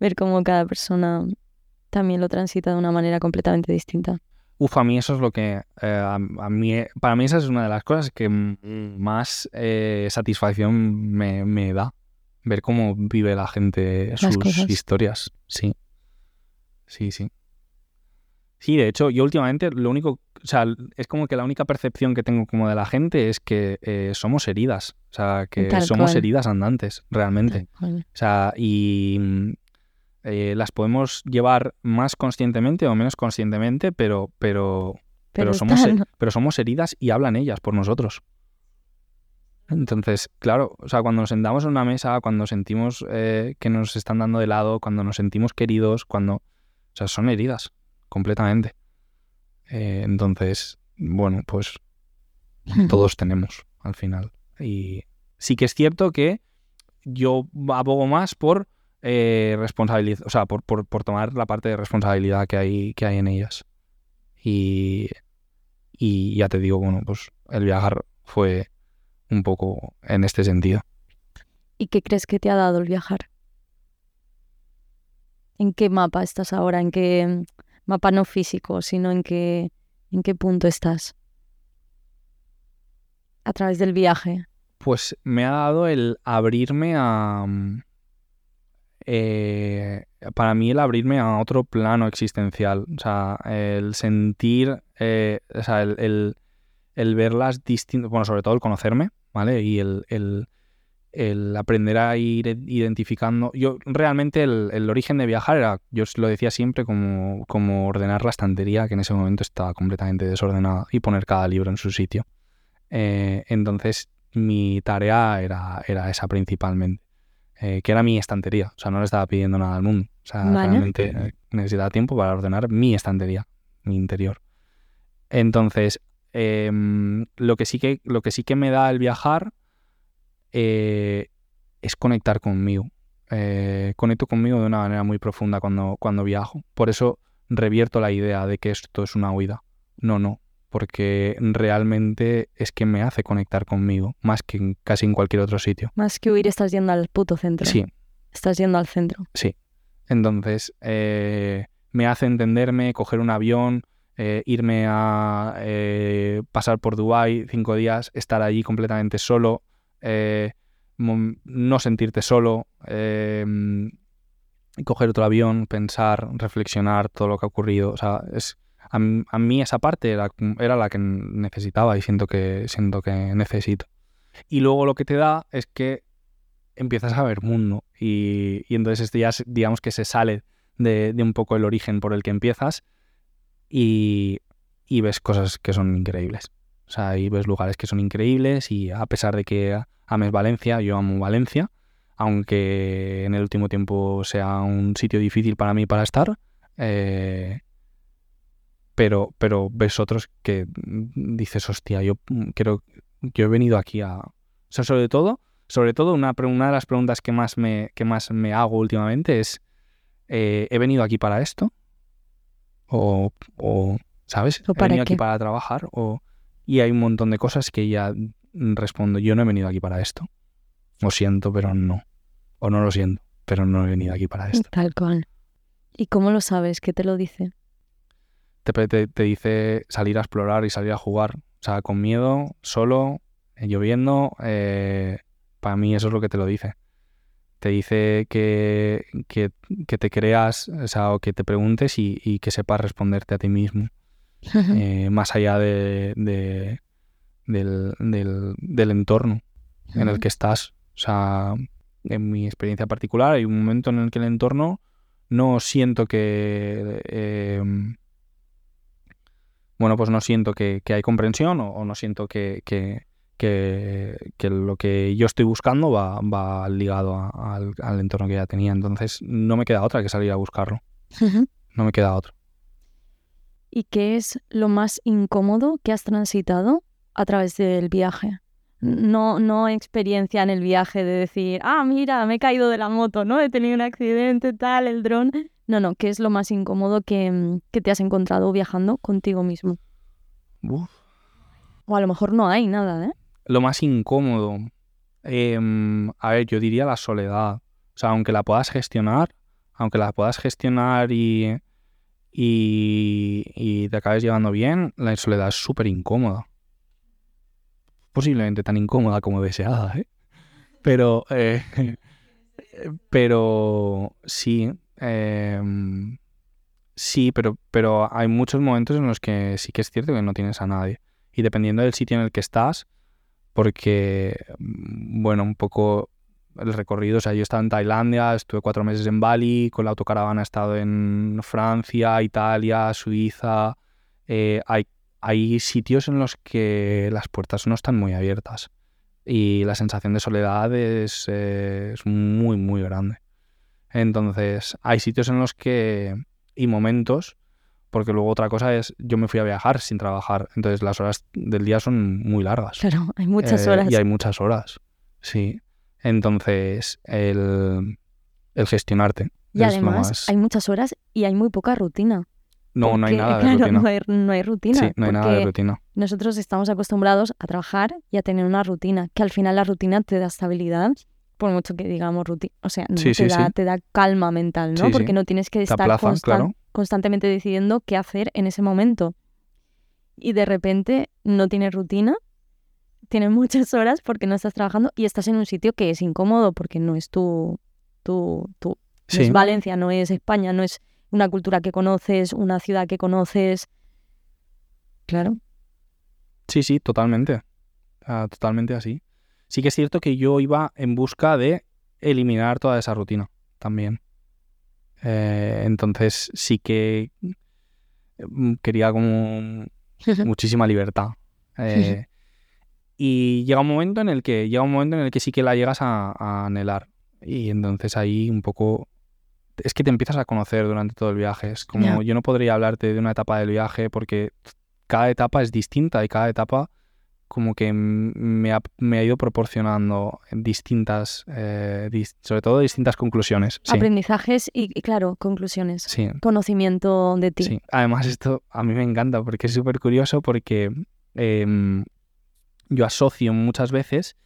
Ver cómo cada persona también lo transita de una manera completamente distinta. Uf, a mí eso es lo que... eh, a, a mí, para mí esa es una de las cosas que más eh, satisfacción me, me da. Ver cómo vive la gente sus cosas. historias. Sí. Sí, sí. Sí, de hecho, yo últimamente lo único... O sea, es como que la única percepción que tengo como de la gente es que eh, somos heridas. O sea, que Tal somos cual. heridas andantes, realmente. O sea, y mm, eh, las podemos llevar más conscientemente o menos conscientemente, pero, pero, pero, somos, pero somos heridas y hablan ellas por nosotros. Entonces, claro, o sea, cuando nos sentamos en una mesa, cuando sentimos eh, que nos están dando de lado, cuando nos sentimos queridos, cuando... O sea, son heridas, completamente. Eh, entonces, bueno, pues todos tenemos al final. Y sí que es cierto que yo abogo más por eh, responsabilidad, o sea, por, por, por tomar la parte de responsabilidad que hay, que hay en ellas. Y, y ya te digo, bueno, pues el viajar fue un poco en este sentido. ¿Y qué crees que te ha dado el viajar? ¿En qué mapa estás ahora? ¿En qué mapa no físico, sino en qué, en qué punto estás? A través del viaje. Pues me ha dado el abrirme a... mm, eh, para mí el abrirme a otro plano existencial. O sea, el sentir, eh, o sea, el, el, el ver las distintas, bueno, sobre todo el conocerme, ¿vale? Y el, el, el aprender a ir identificando. Yo realmente el, el origen de viajar era, yo os lo decía siempre, como, como ordenar la estantería, que en ese momento estaba completamente desordenada, y poner cada libro en su sitio. Eh, entonces mi tarea era, era esa principalmente, eh, que era mi estantería. O sea, no le estaba pidiendo nada al mundo. O sea, Vale. realmente eh, necesitaba tiempo para ordenar mi estantería, mi interior. Entonces, em, lo, que sí que, lo que sí que me da el viajar eh, es conectar conmigo. Eh, conecto conmigo de una manera muy profunda cuando, cuando viajo. Por eso revierto la idea de que esto es una huida. No, no. Porque realmente es que me hace conectar conmigo, más que en casi en cualquier otro sitio. Más que huir, estás yendo al puto centro. Sí, Estás yendo al centro. Sí. Entonces, eh, me hace entenderme, coger un avión, eh, irme a eh, pasar por Dubái cinco días, estar allí completamente solo, eh, no sentirte solo, eh, coger otro avión, pensar, reflexionar todo lo que ha ocurrido. O sea, es, a, mí esa parte era, la que necesitaba y siento que, siento que necesito. Y luego lo que te da es que empiezas a ver mundo y, y entonces esto ya digamos que se sale de, de un poco el origen por el que empiezas y, y ves cosas que son increíbles. O sea, y ves lugares que son increíbles y a pesar de que ames Valencia, yo amo Valencia, aunque en el último tiempo sea un sitio difícil para mí para estar, eh, pero, pero ves otros que dices, hostia, yo quiero, yo he venido aquí a... O sea, sobre todo, sobre todo una, una de las preguntas que más me, que más me hago últimamente es, eh, ¿he venido aquí para esto? O, o, ¿sabes? ¿O ¿He para venido aquí qué? para trabajar? O... Y hay un montón de cosas que ya respondo, yo no he venido aquí para esto. Lo siento, pero no. O no lo siento, pero no he venido aquí para esto. Tal cual. ¿Y cómo lo sabes? ¿Qué te lo dice? te, te- te dice salir a explorar y salir a jugar. O sea, con miedo, solo, eh, lloviendo, eh, para mí eso es lo que te lo dice. Te dice que, que, que te creas, o sea, o que te preguntes y, y que sepas responderte a ti mismo, eh, más allá de, de- del, del- del entorno en el que estás. O sea, en mi experiencia particular hay un momento en el que el entorno no siento que... eh, bueno, pues no siento que, que hay comprensión o, o no siento que, que, que- lo que yo estoy buscando va, va ligado a- al, al entorno que ya tenía. Entonces no me queda otra que salir a buscarlo. No me queda otra. ¿Y qué es lo más incómodo que has transitado a través del viaje? No, no experiencia en el viaje de decir, ah, mira, me he caído de la moto, ¿no? He tenido un accidente, tal, el dron. No, no, ¿qué es lo más incómodo que, mm, que te has encontrado viajando contigo mismo? Uf. O a lo mejor no hay nada, ¿eh? Lo más incómodo. em, a ver, yo diría la soledad. O sea, aunque la puedas gestionar, aunque la puedas gestionar y, y, y te acabes llevando bien, la soledad es súper incómoda. Posiblemente tan incómoda como deseada, ¿eh? Pero, eh, pero sí, em, sí, pero, pero hay muchos momentos en los que sí que es cierto que no tienes a nadie. Y dependiendo del sitio en el que estás, porque, mm, bueno, un poco el recorrido, o sea, yo he estado en Tailandia, estuve cuatro meses en Bali, con la autocaravana he estado en Francia, Italia, Suiza. eh, hay, hay sitios en los que las puertas no están muy abiertas y la sensación de soledad es, eh, es muy, muy grande. Entonces, hay sitios en los que, y momentos, porque luego otra cosa es, yo me fui a viajar sin trabajar, entonces las horas del día son muy largas. Claro, hay muchas Eh, horas. Y hay muchas horas, sí. Entonces, el, el gestionarte. Y además más- hay muchas horas y hay muy poca rutina. No, no hay nada de claro, rutina. No hay, no hay rutina. sí, no hay nada de rutina. Nosotros estamos acostumbrados a trabajar y a tener una rutina, que al final la rutina te da estabilidad, por mucho que digamos rutina, o sea, no, Sí, te, sí, da, sí. te da calma mental, ¿no? Porque no tienes que estar aplaza, constan- claro. constantemente decidiendo qué hacer en ese momento. Y de repente no tienes rutina, tienes muchas horas porque no estás trabajando y estás en un sitio que es incómodo porque no es tu, tu, tu no es Valencia, no es España, no es una cultura que conoces, una ciudad que conoces. Claro. sí, sí, totalmente. Ah, totalmente así. Sí que es cierto que yo iba en busca de eliminar toda esa rutina también. Eh, entonces sí que mm, quería como muchísima libertad. Eh, y llega un momento en el que llega un momento en el que sí que la llegas a, a anhelar. Y entonces ahí un poco es que te empiezas a conocer durante todo el viaje. Es como yo no podría hablarte de una etapa del viaje porque cada etapa es distinta y cada etapa como que me ha, me ha ido proporcionando distintas, eh, dis- sobre todo distintas conclusiones. Sí, Aprendizajes y, y, claro, conclusiones. sí, Conocimiento de ti. Sí, además esto a mí me encanta porque es súper curioso porque em, yo asocio muchas veces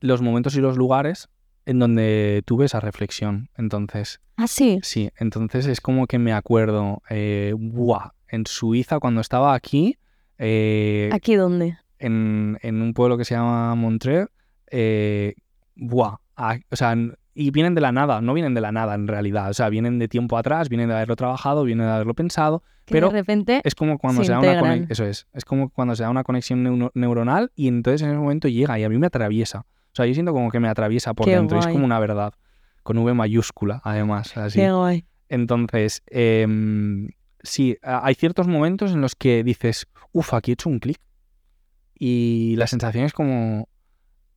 los momentos y los lugares en donde tuve esa reflexión. Entonces, Ah, sí. sí, entonces es como que me acuerdo, eh, ¡buah! En Suiza cuando estaba aquí, eh, ¿Aquí dónde? en, en un pueblo que se llama Montreux, eh, ¡buah! Ah, o sea, y vienen de la nada, no vienen de la nada en realidad, o sea, vienen de tiempo atrás, vienen de haberlo trabajado, vienen de haberlo pensado, Que pero de repente es como cuando se se, da una conexión, eso es, es como cuando se da una conexión neu- neuronal y entonces en ese momento llega y a mí me atraviesa. O sea, yo siento como que me atraviesa por Qué dentro, es como una verdad, con V mayúscula además, así. Qué guay. Entonces, em, sí, hay ciertos momentos en los que dices, uff, aquí he hecho un clic. Y la sensación es como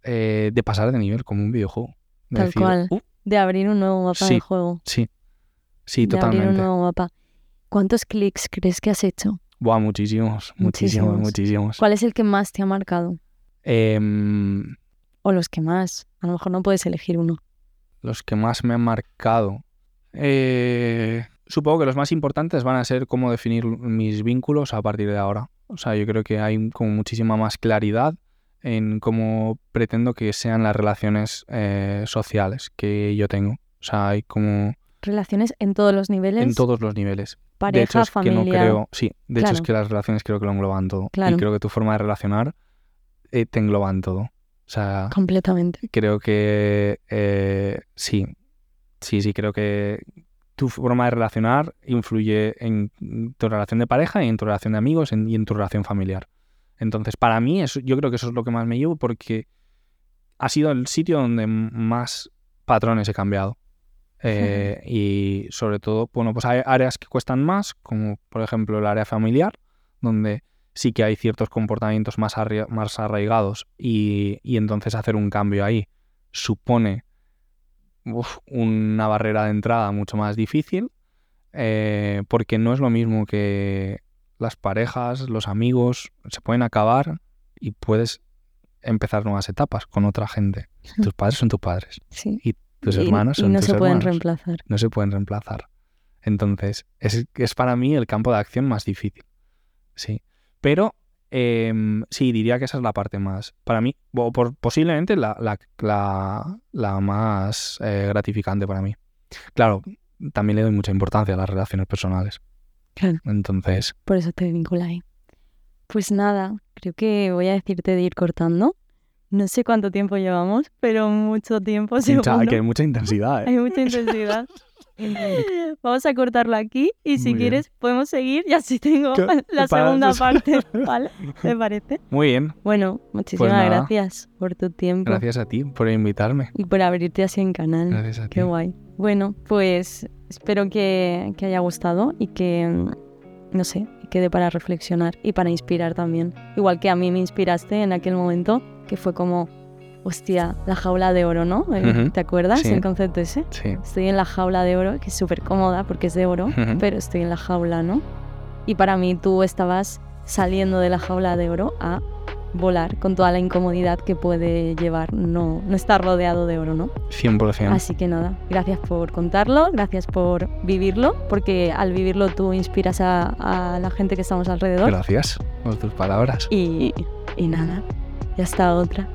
eh, de pasar de nivel, como un videojuego. De Tal decir, cual. "Uh, De abrir un nuevo mapa Sí, de juego. sí, sí, de abrir un totalmente. nuevo mapa. ¿Cuántos clics crees que has hecho? Buah, muchísimos, muchísimos, Muchísimos. muchísimos. ¿Cuál es el que más te ha marcado? Em, O los que más. A lo mejor no puedes elegir uno. los que más me han marcado. Eh, supongo que los más importantes van a ser cómo definir mis vínculos a partir de ahora. O sea, yo creo que hay como muchísima más claridad en cómo pretendo que sean las relaciones eh, sociales que yo tengo. O sea, hay como Relaciones en todos los niveles. en todos los niveles. de pareja, hecho, es familia. que no creo. Sí, de hecho es que las relaciones creo que lo engloban todo. Claro. Y creo que tu forma de relacionar eh, te engloban todo. O sea, Completamente. creo que eh, sí. Sí, sí, creo que tu forma de relacionar influye en tu relación de pareja y en tu relación de amigos en- y en tu relación familiar. Entonces, para mí, eso, yo creo que eso es lo que más me llevo porque ha sido el sitio donde más patrones he cambiado. Eh, y sobre todo, bueno, pues hay áreas que cuestan más, como por ejemplo el área familiar, donde sí que hay ciertos comportamientos más, más arraigados y, y entonces hacer un cambio ahí supone uf, una barrera de entrada mucho más difícil, eh, porque no es lo mismo que las parejas, los amigos, se pueden acabar y puedes empezar nuevas etapas con otra gente. Tus padres son tus padres, Sí. tus Y- hermanos y, son no tus se pueden hermanos reemplazar. no se pueden reemplazar. Entonces, es, es para mí el campo de acción más difícil. Sí. Pero em, sí, diría que esa es la parte más, para mí, o por, posiblemente la, la, la- la más eh, gratificante para mí. Claro, también le doy mucha importancia a las relaciones personales. Claro. Entonces, Por eso te vincula ahí. Pues nada, creo que voy a decirte de ir cortando. No sé cuánto tiempo llevamos, pero mucho tiempo mucha, que hay mucha intensidad. ¿eh? Hay mucha intensidad. Vamos a cortarlo aquí y si Muy bien. quieres podemos seguir y así tengo ¿Qué? la segunda parte, ¿vale? ¿Te parece? Muy bien, Bueno, muchísimas nada. gracias por tu tiempo gracias a ti por invitarme. y por abrirte así en canal. Gracias a ti. Qué guay. Bueno, pues espero que, que haya gustado y que, no sé, quede para reflexionar y para inspirar también. Igual que a mí me inspiraste en aquel momento, que fue como, hostia, la jaula de oro, ¿no? Eh, Ujú. ¿Te acuerdas Sí. el concepto ese? Sí. Estoy en la jaula de oro, que es súper cómoda porque es de oro, Ujú. pero estoy en la jaula, ¿no? Y para mí tú estabas saliendo de la jaula de oro a volar con toda la incomodidad que puede llevar no, no estar rodeado de oro, ¿no? 100%. Así que nada, gracias por contarlo, gracias por vivirlo, porque al vivirlo tú inspiras a, a la gente que estamos alrededor. Gracias por tus palabras. Y, y nada, y hasta otra.